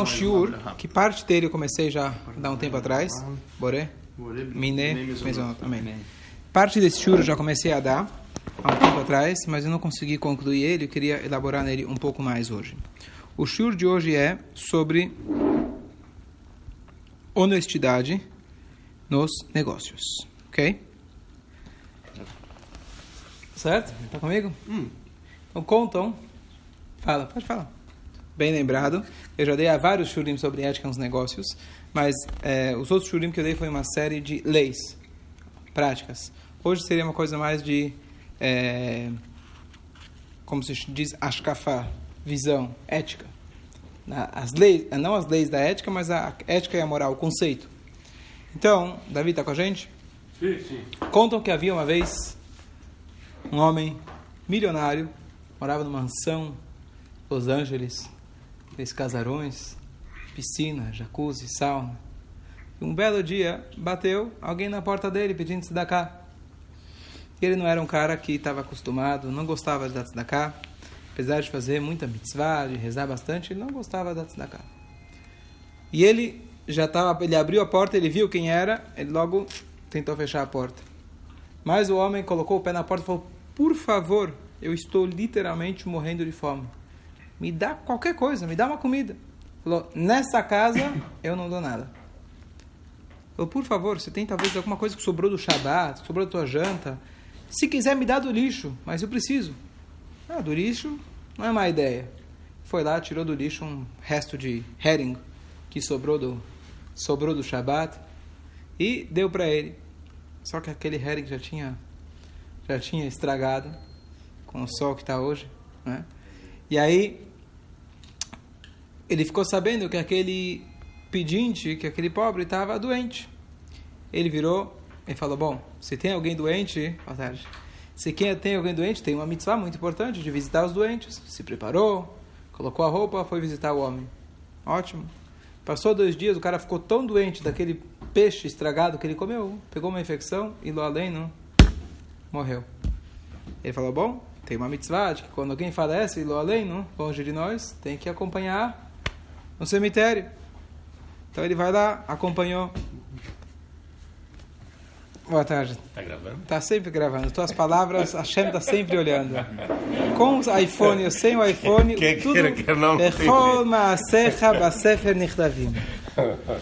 um shiur, que parte dele eu comecei já há um tempo atrás. Boré? Miné, mesmo, amém. Parte desse shiur eu já comecei a dar há um tempo atrás, mas eu não consegui concluir ele, eu queria elaborar nele um pouco mais hoje. O shiur de hoje é sobre honestidade nos negócios, ok? Certo? Tá comigo? Hum. Então contam. Fala, pode falar. Bem lembrado. Eu já dei a vários shurim sobre ética nos negócios, mas é, os outros shurim que eu dei foi uma série de leis, práticas. Hoje seria uma coisa mais de, é, como se diz, ashkafá, visão, ética. As leis, não as leis da ética, mas a ética e a moral, o conceito. Então, Davi está com a gente? Sim, sim. Contam que havia uma vez um homem milionário, morava numa mansão, Los Angeles, fez casarões, piscina, jacuzzi, sauna. E um belo dia bateu alguém na porta dele pedindo tzedakah. Ele não era um cara que estava acostumado, não gostava de dar tzedakah. Apesar de fazer muita mitzvah, de rezar bastante, ele não gostava dar tzedakah. E ele já estava, ele abriu a porta, ele viu quem era, ele logo tentou fechar a porta. Mas o homem colocou o pé na porta e falou: Por favor, eu estou literalmente morrendo de fome. Me dá qualquer coisa, me dá uma comida. Falou: Nessa casa eu não dou nada. Falou: Por favor, você tem talvez alguma coisa que sobrou do Shabat, que sobrou da tua janta. Se quiser, me dá do lixo, mas eu preciso. Ah, do lixo não é má ideia. Foi lá, tirou do lixo um resto de herring que sobrou do, sobrou do Shabat e deu para ele. Só que aquele herring já tinha já tinha estragado com o sol que está hoje, né? E aí ele ficou sabendo que aquele pedinte, que aquele pobre estava doente. Ele virou e falou: Bom, se tem alguém doente, boa tarde. Se quem tem alguém doente, tem uma mitzvah muito importante de visitar os doentes. Se preparou, colocou a roupa, foi visitar o homem. Ótimo. Passou dois dias, o cara ficou tão doente daquele peixe estragado que ele comeu, pegou uma infecção e lá além não morreu. Ele falou: Bom, tem uma mitzvah de que quando alguém falece lá além, não, longe de nós, tem que acompanhar no cemitério. Então ele vai lá, acompanhou. Boa tarde. Tá gravando? Tá sempre gravando. Tuas palavras, a Hashem tá sempre olhando. Com o iPhone ou sem o iPhone, Quem tudo... queira, quer não, nichtavim.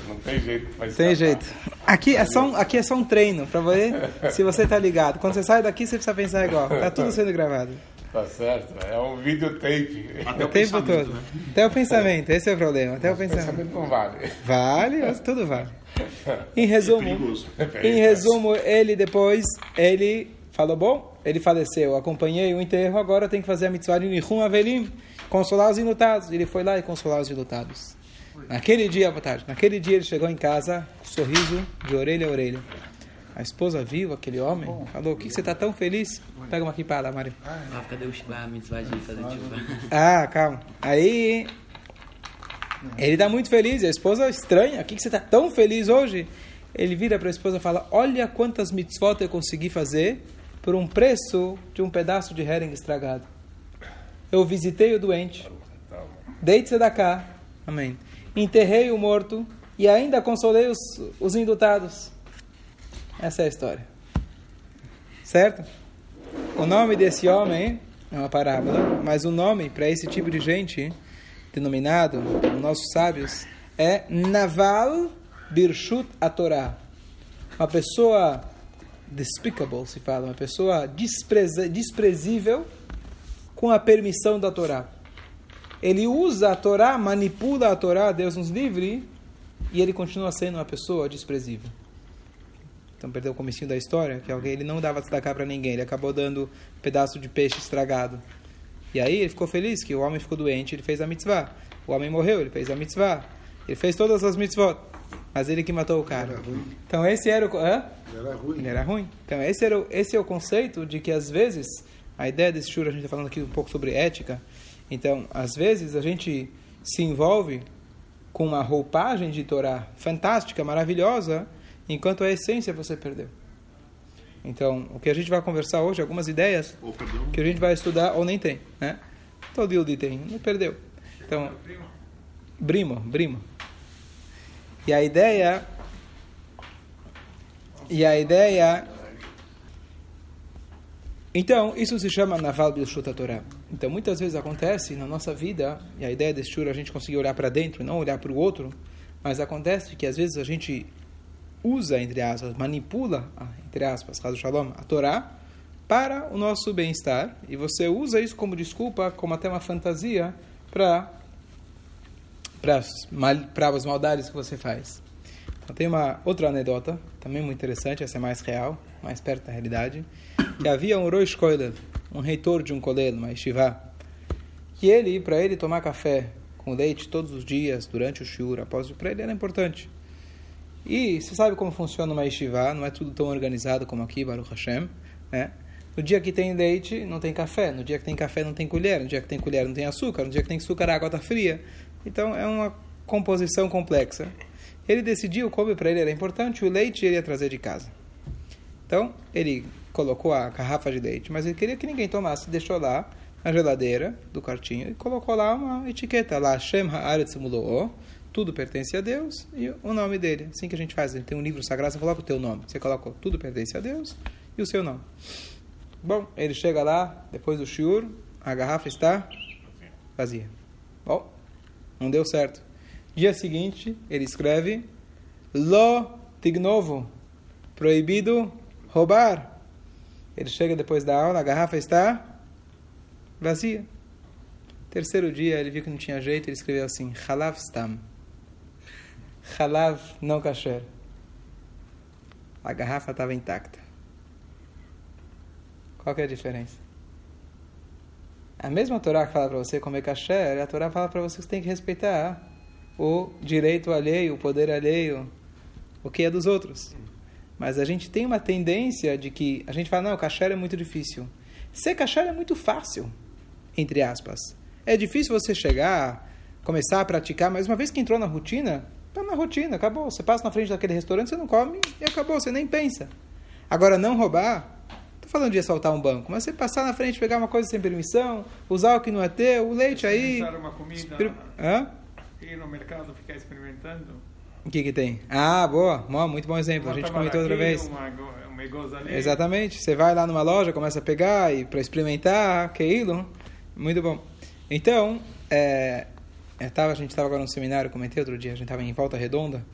Não tem jeito. Mas Tem tá- jeito. Aqui é só um, aqui é só um treino para ver se você tá ligado. Quando você sai daqui, você precisa pensar igual. Tá tudo sendo gravado. Tá certo. É um videotape. O tempo todo. Até o pensamento, esse é o problema. Até o pensamento. Pensamento não vale. Vale, mas tudo vale. Em resumo, perigoso. em resumo, ele depois, ele falou, bom, ele faleceu, acompanhei o enterro, agora tem que fazer a mitzvah de Nihum Avelim, consolar os enlutados. Ele foi lá e consolar os enlutados. Naquele dia, boa tarde, naquele dia ele chegou em casa, sorriso de orelha a orelha. A esposa viu aquele homem, falou, o que que você está tão feliz? Pega uma aqui para lá, Mari. Ah, cadê o Shiba, a mitzvah de fazer Shiba? Ah, calma. Aí ele está muito feliz, a esposa estranha. O que, que você está tão feliz hoje? Ele vira para a esposa e fala: Olha quantas mitzvot eu consegui fazer por um preço de um pedaço de herring estragado. Eu visitei o doente, dei tzedakah, amém. Enterrei o morto e ainda consolei os, os indutados. Essa é a história. Certo? O nome desse homem é uma parábola, mas o nome para esse tipo de gente, denominado pelos nossos sábios, é Naval Birshut Atorá. Uma pessoa despicable, se fala, uma pessoa despreza, desprezível com a permissão da Torá. Ele usa a Torá, manipula a Torá, Deus nos livre, e ele continua sendo uma pessoa desprezível. Então perdeu o comecinho da história, que alguém ele não dava tzedakah para ninguém, ele acabou dando um pedaço de peixe estragado. E aí ele ficou feliz que o homem ficou doente, ele fez a mitzvah. O homem morreu, ele fez a mitzvah. Ele fez todas as mitzvot, mas ele que matou o cara. Então esse era o hã? Era ruim. Ele era ruim. Então esse era o, esse é o conceito de que às vezes a ideia desse shur a gente está falando aqui um pouco sobre ética. Então às vezes a gente se envolve com uma roupagem de Torá fantástica, maravilhosa, enquanto a essência você perdeu. Então, o que a gente vai conversar hoje, algumas ideias que a gente vai estudar ou nem tem, né? Todo dia tem, não perdeu. Então, Brimo, Brimo. E a ideia. E a ideia. Então, isso se chama Naval Bilshut Torah. Então, muitas vezes acontece na nossa vida, e a ideia desse shur a gente conseguir olhar para dentro, não olhar para o outro, mas acontece que às vezes a gente usa, entre aspas, manipula, entre aspas, caso Shalom, a Torá, para o nosso bem-estar, e você usa isso como desculpa, como até uma fantasia, para para as maldades que você faz. Então, tem uma outra anedota, também muito interessante, essa é mais real, mais perto da realidade, que havia um Rosh Koilev, um reitor de um colégio, uma yeshiva, que ele, para ele tomar café com leite todos os dias, durante o shiur, após o ele era importante. E você sabe como funciona uma yeshiva, não é tudo tão organizado como aqui, Baruch Hashem, né? No dia que tem leite, não tem café. No dia que tem café, não tem colher. No dia que tem colher, não tem açúcar. No dia que tem açúcar, a água está fria. Então é uma composição complexa. Ele decidiu como para ele era importante, o leite ele ia trazer de casa. Então ele colocou a garrafa de leite, mas ele queria que ninguém tomasse, deixou lá na geladeira do quartinho e colocou lá uma etiqueta, lá Shem Haaretz Mulo'o, tudo pertence a Deus e o nome dele. Assim que a gente faz, ele tem um livro sagrado, você coloca o teu nome. Você coloca tudo pertence a Deus e o seu nome. Bom, ele chega lá, depois do shiur, a garrafa está vazia. Bom, não deu certo. Dia seguinte, ele escreve: Lo tignovo, proibido roubar. Ele chega depois da aula, a garrafa está vazia. Terceiro dia, ele viu que não tinha jeito, ele escreveu assim: Halav stam. Halav não kasher. A garrafa estava intacta. Qual que é a diferença? A mesma Torá que fala para você comer kasher, a Torá fala para você que você tem que respeitar o direito alheio, o poder alheio, o que é dos outros. Mas a gente tem uma tendência de que a gente fala, não, kasher é muito difícil. Ser kasher é muito fácil, entre aspas. É difícil você chegar, começar a praticar, mas uma vez que entrou na rotina, está na rotina, acabou. Você passa na frente daquele restaurante, você não come e acabou, você nem pensa. Agora, não roubar, falando de assaltar um banco, mas você passar na frente, pegar uma coisa sem permissão, usar o que não é teu, o leite aí. uma comida. Exper... Hã? Ir no mercado ficar experimentando. O que que tem? Ah, boa, muito bom exemplo. Uma a gente comentou outra vez. Uma, uma. Exatamente. Você vai lá numa loja, começa a pegar e para experimentar, aquilo. Muito bom. Então, é, tava, a gente estava agora no seminário, comentei outro dia, a gente estava em Volta Redonda.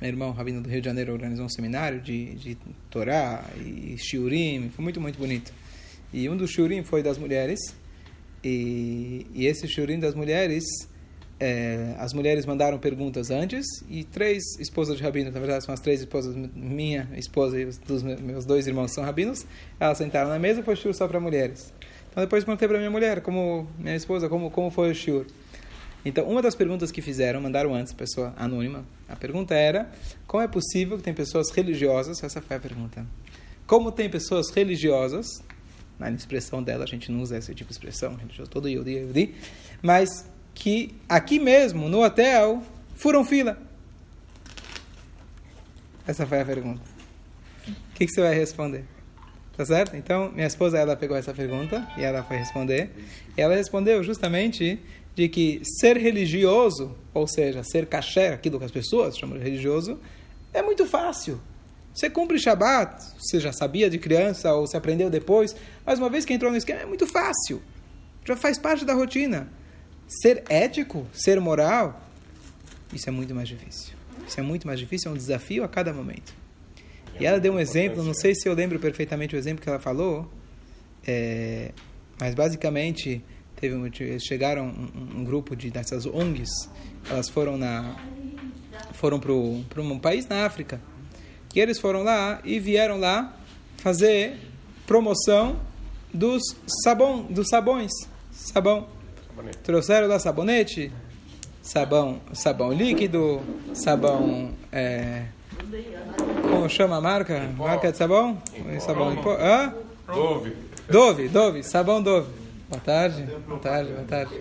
Meu irmão, Rabino do Rio de Janeiro, organizou um seminário de, de Torá e Shiurim, foi muito, muito bonito. E um dos Shiurim foi das mulheres, e, e esse Shiurim das mulheres, é, as mulheres mandaram perguntas antes, e três esposas de Rabino, na verdade são as três esposas, minha esposa e os dos meus dois irmãos são Rabinos, elas sentaram na mesa e foi Shiur só para mulheres. Então depois perguntei para minha mulher, como minha esposa, como, como foi o Shiur. Então, uma das perguntas que fizeram, mandaram antes, pessoa anônima, a pergunta era: como é possível que tem pessoas religiosas? Essa foi a pergunta. Como tem pessoas religiosas? Na expressão dela, a gente não usa esse tipo de expressão, religioso, todo Yodi, Yodi, mas que aqui mesmo, no hotel, furam fila. Essa foi a pergunta. O que, que você vai responder? Tá certo? Então, minha esposa, ela pegou essa pergunta e ela foi responder. E ela respondeu justamente de que ser religioso, ou seja, ser kasher, aquilo que as pessoas chamam de religioso, é muito fácil. Você cumpre Shabat, você já sabia de criança ou se aprendeu depois, mas uma vez que entrou no esquema é muito fácil. Já faz parte da rotina. Ser ético, ser moral, isso é muito mais difícil. Isso é muito mais difícil, é um desafio a cada momento. E ela deu um exemplo, não sei se eu lembro perfeitamente o exemplo que ela falou, é, mas basicamente teve chegaram um, um, grupo de dessas ONGs, elas foram na foram para um país na África. E eles foram lá e vieram lá fazer promoção dos sabão, dos sabões, sabão. Sabonete. Trouxeram lá sabonete, sabão, sabão líquido, sabão é, como chama a marca? Marca de sabão? Sabão em pó. Hã? Dove. Dove, Dove, sabão Dove. Boa tarde, boa tarde, boa tarde.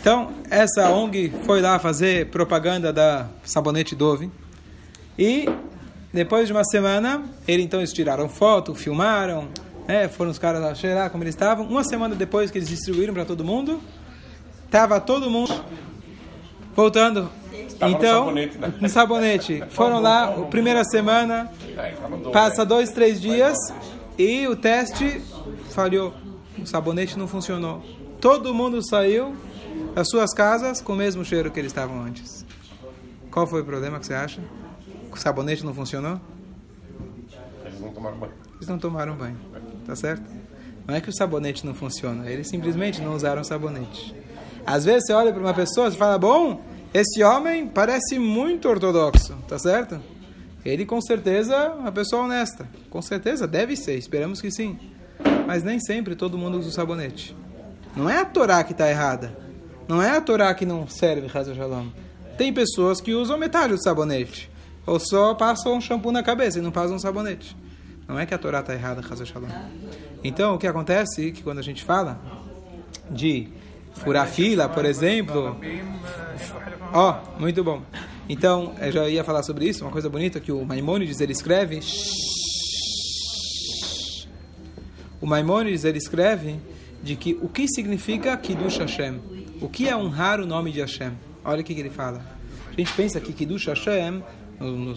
Então, essa ONG foi lá fazer propaganda da sabonete Dove. E depois de uma semana, ele então eles tiraram foto, filmaram, né, foram os caras lá cheirar como eles estavam. Uma semana depois que eles distribuíram para todo mundo, tava todo mundo voltando. Tava no então, sabonete, né? no sabonete. Foram lá, a primeira semana, É, passa né? dois, três dias e o teste falhou. O sabonete não funcionou. Todo mundo saiu das suas casas com o mesmo cheiro que eles estavam antes. Qual foi o problema que você acha? O sabonete não funcionou? Eles não tomaram banho. Eles não tomaram banho. Tá certo? Não é que o sabonete não funciona, eles simplesmente não usaram sabonete. Às vezes você olha para uma pessoa e fala: Bom, esse homem parece muito ortodoxo, tá certo? Ele com certeza é uma pessoa honesta. Com certeza deve ser, esperamos que sim. Mas nem sempre todo mundo usa o sabonete. Não é a Torá que está errada. Não é a Torá que não serve, Hazel Shalom. Tem pessoas que usam metade do sabonete. Ou só passam um shampoo na cabeça e não passam um sabonete. Não é que a Torá está errada, Hazel Shalom. Então, o que acontece é que quando a gente fala de furar fila, por exemplo, Ó, muito bom. Então, eu já ia falar sobre isso, uma coisa bonita que o Maimonides ele escreve. O Maimonides ele escreve de que o que significa Kiddush Hashem? O que é honrar o nome de Hashem? Olha o que, ele fala. A gente pensa que Kiddush Hashem, no,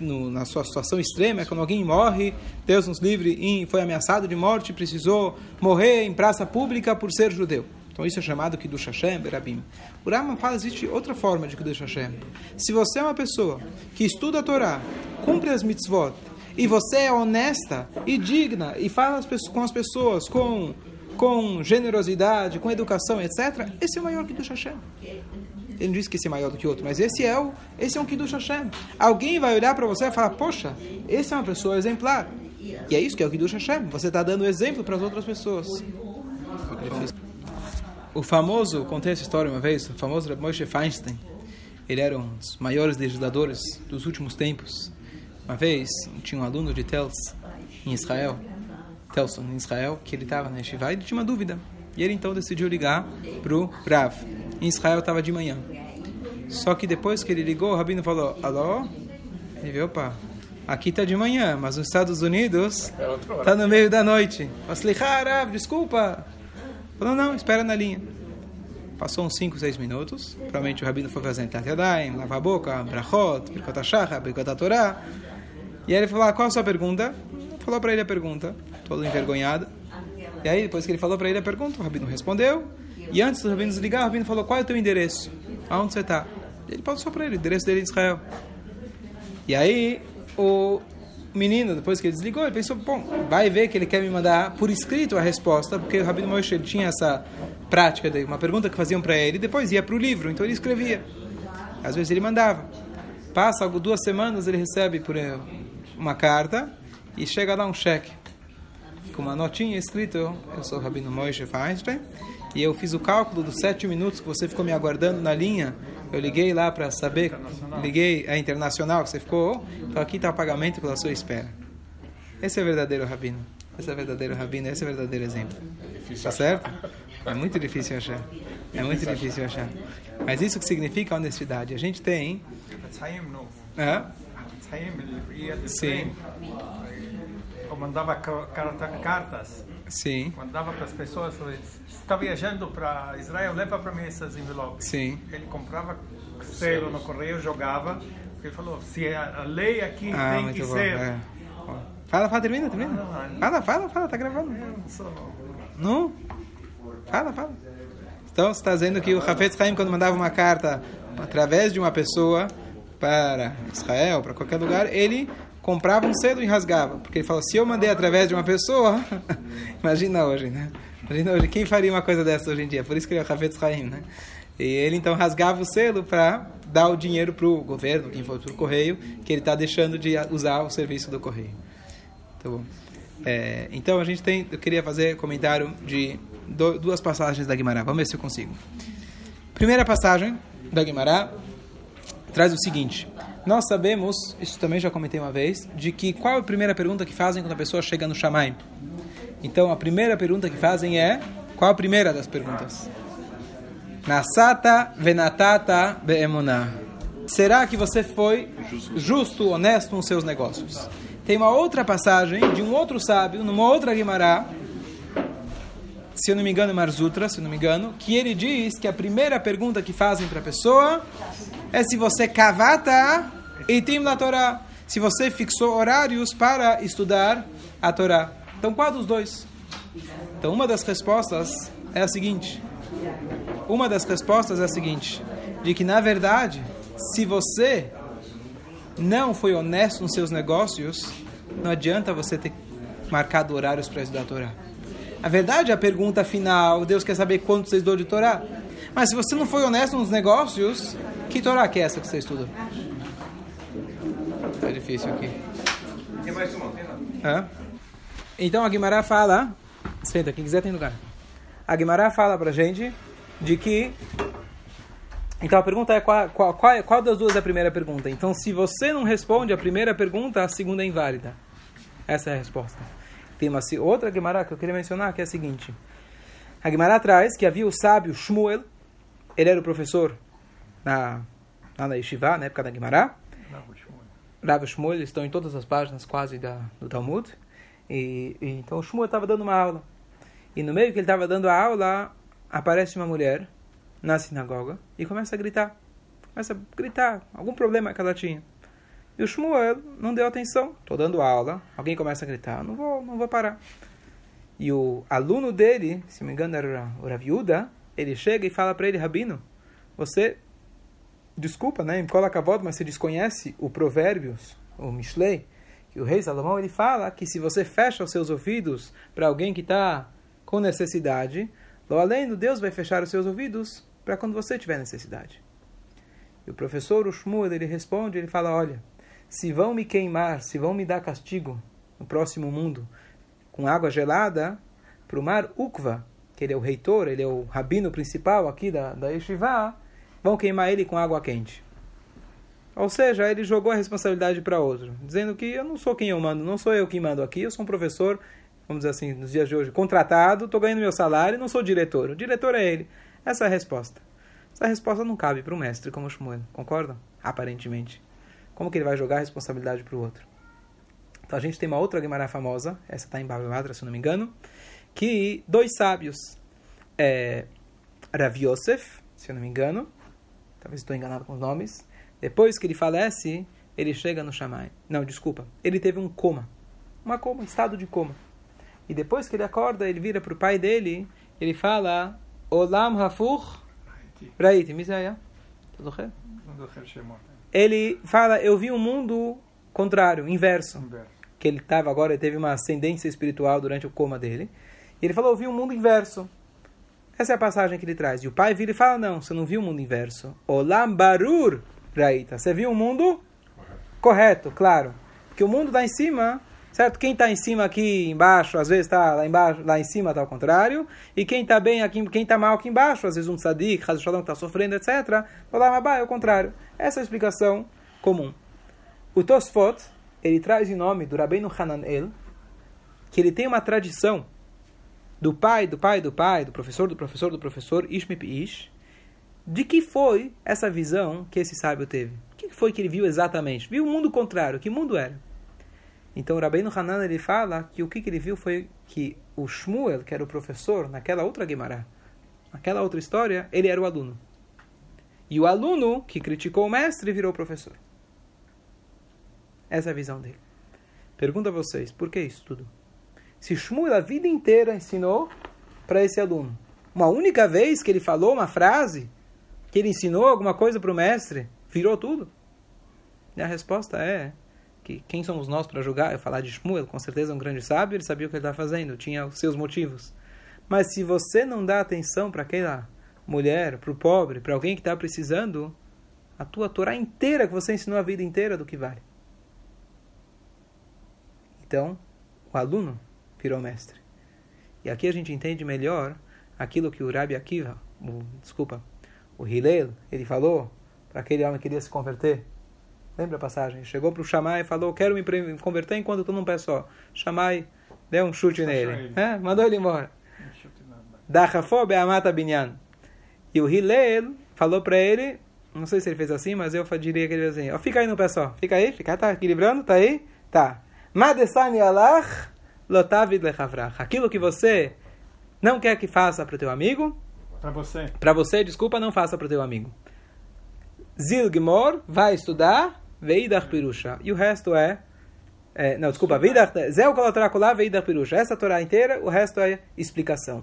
no, na sua situação extrema, é quando alguém morre, Deus nos livre, e foi ameaçado de morte, precisou morrer em praça pública por ser judeu. Então isso é chamado Kiddush Hashem, Berabim. O Rambam fala existe outra forma de Kiddush Hashem. Se você é uma pessoa que estuda a Torá, cumpre as mitzvot, e você é honesta e digna, e fala com as pessoas com, com generosidade, com educação, etc., esse é o maior Kiddush Hashem. Ele não disse que esse é maior do que outro, mas esse é, o, esse é um Kiddush Hashem. Alguém vai olhar para você e falar, poxa, esse é uma pessoa exemplar. E é isso que é o Kiddush Hashem. Você está dando exemplo para as outras pessoas. O famoso, contei essa história uma vez, o famoso Reb Moshe Feinstein, ele era um dos maiores legisladores dos últimos tempos. Uma vez, tinha um aluno de Tels, em Israel, Telson, em Israel, que ele estava na Yeshiva e tinha uma dúvida. E ele então decidiu ligar para o Rav. Em Israel estava de manhã. Só que depois que ele ligou, o Rabino falou, alô? Ele viu, opa, aqui está de manhã, mas nos Estados Unidos É está no meio da noite. Falei, Rav, desculpa. Falou, não, espera na linha. Passou uns 5, 6 minutos. Provavelmente o Rabino foi fazer Tat Yadayim, lavar a boca, Brachot, HaShachar, Birkot HaTorah. E aí ele falou, ah, qual a sua pergunta? Falou para ele a pergunta, todo envergonhado. E aí, depois que ele falou para ele a pergunta, o Rabino respondeu. E antes do Rabino desligar, o Rabino falou, qual é o teu endereço? Aonde você está? Ele passou para ele, o endereço dele é em Israel. E aí, o menino, depois que ele desligou, ele pensou, bom, vai ver que ele quer me mandar por escrito a resposta, porque o Rabino Moshe tinha essa prática de uma pergunta que faziam para ele, depois ia para o livro, então ele escrevia. Às vezes ele mandava. Passa algo duas semanas, ele recebe por eh, uma carta e chega lá um cheque com uma notinha escrito, eu sou o Rabino Moshe Feinstein, e eu fiz o cálculo dos sete minutos que você ficou me aguardando na linha. Eu liguei lá para saber, liguei a internacional que você ficou, então aqui está o pagamento pela sua espera. Esse é o verdadeiro Rabino. Esse é o verdadeiro Rabino, esse é o verdadeiro exemplo. Tá achar. certo? É muito difícil achar. É muito difícil achar. Mas isso que significa honestidade. A gente tem. De Sim. Mandava ca- carta- cartas, Sim, mandava para as pessoas, está viajando para Israel, leva para mim essas envelopes. sim. Ele comprava selo no correio, jogava, ele falou, se a lei aqui Ah, tem que bom. ser... é. Fala, fala, termina, termina. Fala, fala, fala, tá gravando. Não sou- Não? Fala, fala. Então, você está dizendo que o Hafetz Haim, quando mandava uma carta através de uma pessoa para Israel, para qualquer lugar, ele comprava um selo e rasgava. Porque ele falou, se eu mandei através de uma pessoa, imagina hoje, né? Imagina hoje, quem faria uma coisa dessa hoje em dia? Por isso que ele é o Hafetz Haim, né? E ele então rasgava o selo para dar o dinheiro para o governo, quem for para o correio, que ele está deixando de usar o serviço do correio. Bom. É, então a gente tem, eu queria fazer comentário de duas passagens da Guimarães. Vamos ver se eu consigo. Primeira passagem da Guimarães traz o seguinte: nós sabemos, isso também já comentei uma vez, de que qual é a primeira pergunta que fazem quando a pessoa chega no Shammai? Então a primeira pergunta que fazem é qual a primeira das perguntas? Nasata venatata beemunah. Será que você foi justo, honesto nos seus negócios? Tem uma outra passagem de um outro sábio, numa outra Guimará. se eu não me engano, Marzutra, se eu não me engano, que ele diz que a primeira pergunta que fazem para a pessoa é se você kavata e tem la Torá, se você fixou horários para estudar a Torá. Então, qual dos dois? Então, uma das respostas é a seguinte. Uma das respostas é a seguinte, de que na verdade, se você não foi honesto nos seus negócios, não adianta você ter marcado horários para estudar a Torá. A verdade é a pergunta final, Deus quer saber quanto você estudou de Torá. Mas se você não foi honesto nos negócios, que Torá que é essa que você estudou? Tá difícil aqui. Tem mais uma, tem lá. Então a Guimarães fala, senta, quem quiser tem lugar. A Guimarães fala pra gente de que. Então a pergunta é qual, qual, qual, qual das duas é a primeira pergunta? Então se você não responde a primeira pergunta, a segunda é inválida. Essa é a resposta. Tem uma outra Guimarães que eu queria mencionar que é a seguinte. A Guimarães traz que havia o sábio Shmuel, ele era o professor na, lá na Yeshiva, na época da Guimarães. Rav Shmuel, eles estão em todas as páginas quase da, do Talmud. E, e então o Shmuel estava dando uma aula. E no meio que ele estava dando a aula, aparece uma mulher na sinagoga e começa a gritar. Começa a gritar, algum problema que ela tinha. E o Shmuel não deu atenção. Estou dando aula, alguém começa a gritar, não vou, não vou parar. E o aluno dele, se me engano era o Rav Yehuda, ele chega e fala para ele, Rabino, você desculpa, né? Kolakavod, mas você desconhece o Provérbios, o Mishlei, que o rei Salomão ele fala que se você fecha os seus ouvidos para alguém que está com necessidade, lo além do Deus vai fechar os seus ouvidos para quando você tiver necessidade. E o professor o Shmuel, ele responde, ele fala, olha, se vão me queimar, se vão me dar castigo no próximo mundo com água gelada, para o mar Ukva, que ele é o reitor, ele é o rabino principal aqui da, da Yeshiva, vão queimar ele com água quente. Ou seja, ele jogou a responsabilidade para outro, dizendo que eu não sou quem eu mando, não sou eu quem mando aqui, eu sou um professor, vamos dizer assim, nos dias de hoje, contratado, estou ganhando meu salário, não sou diretor, o diretor é ele. Essa é a resposta. Essa resposta não cabe para um mestre como o Shmuel, concordam? Aparentemente. Como que ele vai jogar a responsabilidade para o outro? Então a gente tem uma outra Gemara famosa, essa está em Babilatra, se não me engano, que dois sábios, é, Rav Yosef, se eu não me engano, talvez estou enganado com os nomes, depois que ele falece, ele chega no Shammai. Não, desculpa, ele teve um coma, uma coma, um estado de coma. E depois que ele acorda, ele vira para o pai dele, ele fala, Olam Rafur Raiti, Misaya. Tá ele fala, eu vi um mundo contrário, inverso. inverso que ele estava agora, ele teve uma ascendência espiritual durante o coma dele. E ele falou, eu vi um mundo inverso. Essa é a passagem que ele traz. E o pai vira e fala, não, você não viu o mundo inverso. Olam barur raita. Você viu o mundo correto, claro. Que o mundo lá em cima, certo? Quem está em cima aqui embaixo, às vezes está lá embaixo, lá em cima está ao contrário. E quem está bem aqui, quem está mal aqui embaixo, às vezes um tzadik, Haz Shalom, está sofrendo, etc. Olam abá é o contrário. Essa é a explicação comum. O Tosfot, ele traz em nome do Rabbeinu Hananel, que ele tem uma tradição do pai, do pai, do pai, do professor, do professor, do professor, Ishmip Ish, de que foi essa visão que esse sábio teve. O que foi que ele viu exatamente? Viu o mundo contrário. Que mundo era? Então o Rabbeinu Hanan ele fala que o que, que ele viu foi que o Shmuel, que era o professor naquela outra Guimará, naquela outra história, ele era o aluno. E o aluno que criticou o mestre virou professor. Essa é a visão dele. Pergunto a vocês, por que isso tudo? Se Shmuel a vida inteira ensinou para esse aluno, uma única vez que ele falou uma frase, que ele ensinou alguma coisa para o mestre, virou tudo? E a resposta é que quem somos nós para julgar? Eu falar de Shmuel, com certeza é um grande sábio, ele sabia o que ele estava fazendo, tinha os seus motivos. Mas se você não dá atenção para aquela mulher, para o pobre, para alguém que está precisando, a tua Torá inteira que você ensinou a vida inteira do que vale. Então, o aluno virou mestre. E aqui a gente entende melhor aquilo que o Rabi Akiva, o, desculpa, o Hillel, ele falou para aquele homem que queria se converter. Lembra a passagem? Chegou para o Shammai e falou, quero me converter enquanto estou num pé só. Shammai deu um chute nele. ele. É, mandou ele embora. Um chute na- na- Dachafo be'amata binyan. E o Hillel falou para ele, não sei se ele fez assim, mas eu diria que ele fez assim, ó, fica aí no pé só, fica aí, fica, tá equilibrando, tá aí? Tá. Madesani alach lotavid lechavrach. Aquilo que você Não quer que faça para o teu amigo? Para você. Para você, desculpa, não faça para o teu amigo. Zilgmor vai estudar Veidach Pirusha. E o resto é. é não, desculpa, Veidach. Zeu Kolatrakulá Veidach Pirusha. Essa Torá inteira, o resto é explicação.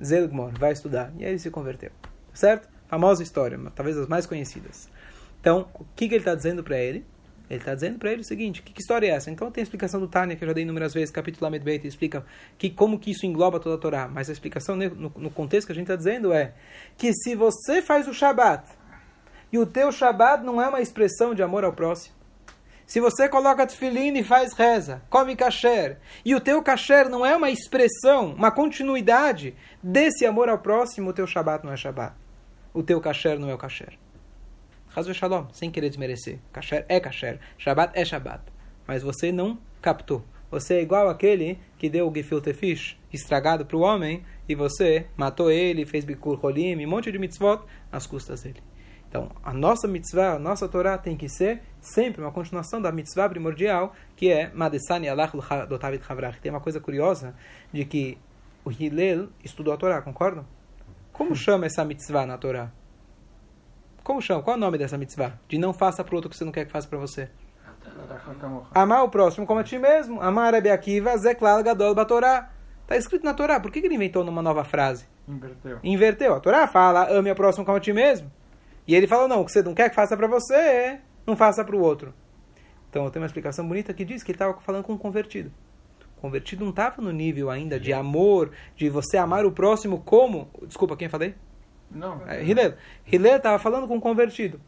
Zilgmor vai estudar. E aí ele se converteu. Certo? Famosa história, talvez as mais conhecidas. Então, o que, que ele está dizendo para ele? Ele está dizendo para ele o seguinte: que, que, história é essa? Então tem a explicação do Tânia, que eu já dei inúmeras vezes, capítulo Lamed Beit, explica que, como que isso engloba toda a Torá. Mas a explicação no, no contexto que a gente está dizendo é que se você faz o Shabat e o teu Shabat não é uma expressão de amor ao próximo, se você coloca tefilim e faz reza, come kasher, e o teu kasher não é uma expressão, uma continuidade desse amor ao próximo, o teu Shabat não é Shabat. O teu kasher não é o kasher. Hazu Shalom, sem querer desmerecer. Kasher é kasher, Shabbat é Shabbat. Mas você não captou. Você é igual aquele que deu o gefilte fish estragado para o homem e você matou ele, fez bikur holim, um monte de mitzvot nas custas dele. Então, a nossa mitzvah, a nossa Torá tem que ser sempre uma continuação da mitzvah primordial, que é Madesani Allah Dotavid Havrach. Tem uma coisa curiosa de que o Hillel estudou a Torá, concordam? Como chama essa mitzvah na Torá? Como chama? Qual é o nome dessa mitzvah? De não faça para outro que você não quer que faça para você. Amar o próximo como a ti mesmo. Amar Rabi Akiva, Zeklal Gadol Batorá. Está escrito na Torá. Por que, que ele inventou numa nova frase? Inverteu. Inverteu. A Torá fala, ame o próximo como a ti mesmo. E ele fala, não, o que você não quer que faça para você, não faça para o outro. Então tem uma explicação bonita que diz que ele estava falando com um convertido. O convertido não estava no nível ainda de amor, de você amar o próximo como... Desculpa, quem eu falei? Não. É, Hillel. Hillel estava falando com um convertido.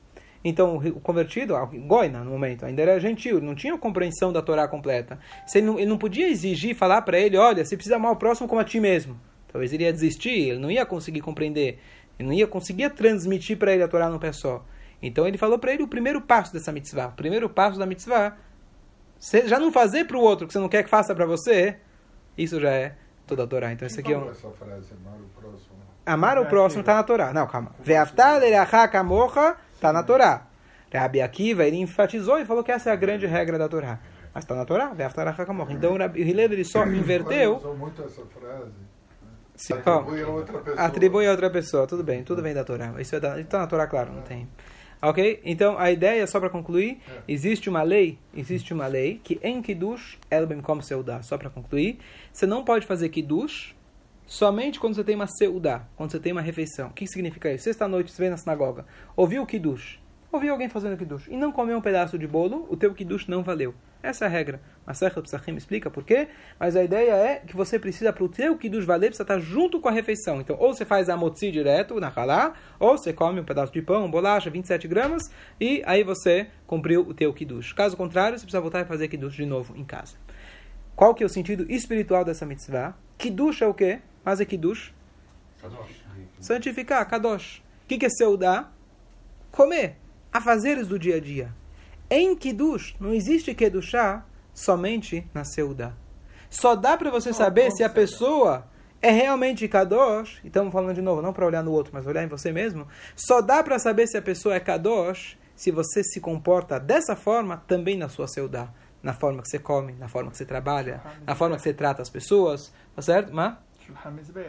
Então, o convertido, Goina, no momento, ainda era gentil, ele não tinha compreensão da Torá completa. Ele não, ele não podia exigir, falar para ele, olha, você precisa amar o próximo como a ti mesmo. Talvez ele ia desistir, ele não ia conseguir compreender, ele não ia conseguir transmitir para ele a Torá num pé só. Então ele falou para ele o primeiro passo dessa mitzvah. O primeiro passo da mitzvah, você já não fazer para o outro que você não quer que faça para você, isso já é toda a Torá. Então, esse aqui é um... essa frase, amar o próximo? Amar o próximo está na Torá. Não, calma. Ve'aftar kamocha está na Torá. Rabi Akiva, ele enfatizou e falou que essa é a grande regra da Torá. Mas está na Torá, Ve'aftar kamocha. Então, Rabi Hillel, ele só inverteu... usou muito essa frase. Se, Atribui a outra pessoa. Atribui a outra pessoa, tudo bem, tudo vem da Torá. Isso é da, está na Torá, claro, não tem. Ok? Então, a ideia, só para concluir, existe uma lei, existe uma lei que em Kiddush, El Bemkom Seudá, só para concluir, você não pode fazer Kiddush somente quando você tem uma seudá, quando você tem uma refeição. O que significa isso? Sexta-noite, você vem na sinagoga, ouviu o kiddush, ouviu alguém fazendo kiddush, e não comeu um pedaço de bolo, o teu kiddush não valeu. Essa é a regra. Masechet Psachim explica por quê, mas a ideia é que você precisa, para o teu kiddush valer, precisa estar junto com a refeição. Então, ou você faz a motzi direto, na halá, ou você come um pedaço de pão, bolacha, 27 gramas, e aí você cumpriu o teu kiddush. Caso contrário, você precisa voltar e fazer kiddush de novo em casa. Qual que é o sentido espiritual dessa mitzvah? Kiddush é o quê? Mas é Kiddush? Santificar, Kadosh. O que, que é Seudá? Comer. Afazeres do dia a dia. Em Kiddush, não existe Kedushá somente na Seudá. Só dá para você saber se a pessoa é realmente Kadosh, e estamos falando de novo, não para olhar no outro, mas olhar em você mesmo, só dá para saber se a pessoa é Kadosh se você se comporta dessa forma também na sua Seudá. Na forma que você come, na forma que você trabalha, na forma que você trata as pessoas, tá certo? Mas,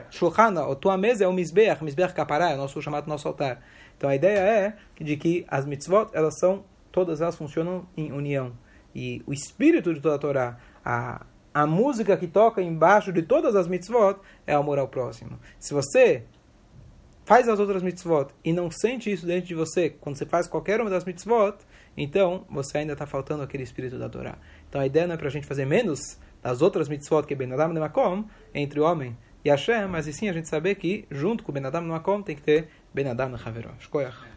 Shulchan, a tua mesa é o Mizbeach, Mizbeach Kapará, é o nosso chamado nosso altar. Então a ideia é de que as mitzvot, elas são, todas elas funcionam em união. E o espírito de toda a Torá, a, a música que toca embaixo de todas as mitzvot, é o amor ao próximo. Se você faz as outras mitzvot e não sente isso dentro de você quando você faz qualquer uma das mitzvot, então você ainda está faltando aquele espírito da Torá. Então a ideia não é para a gente fazer menos das outras mitzvot que Ben Adam Makom, entre o homem Hashem, mas e sim a gente saber que junto com Ben Adam Makom tem que ter Ben Adam Haveró. Shkoyach.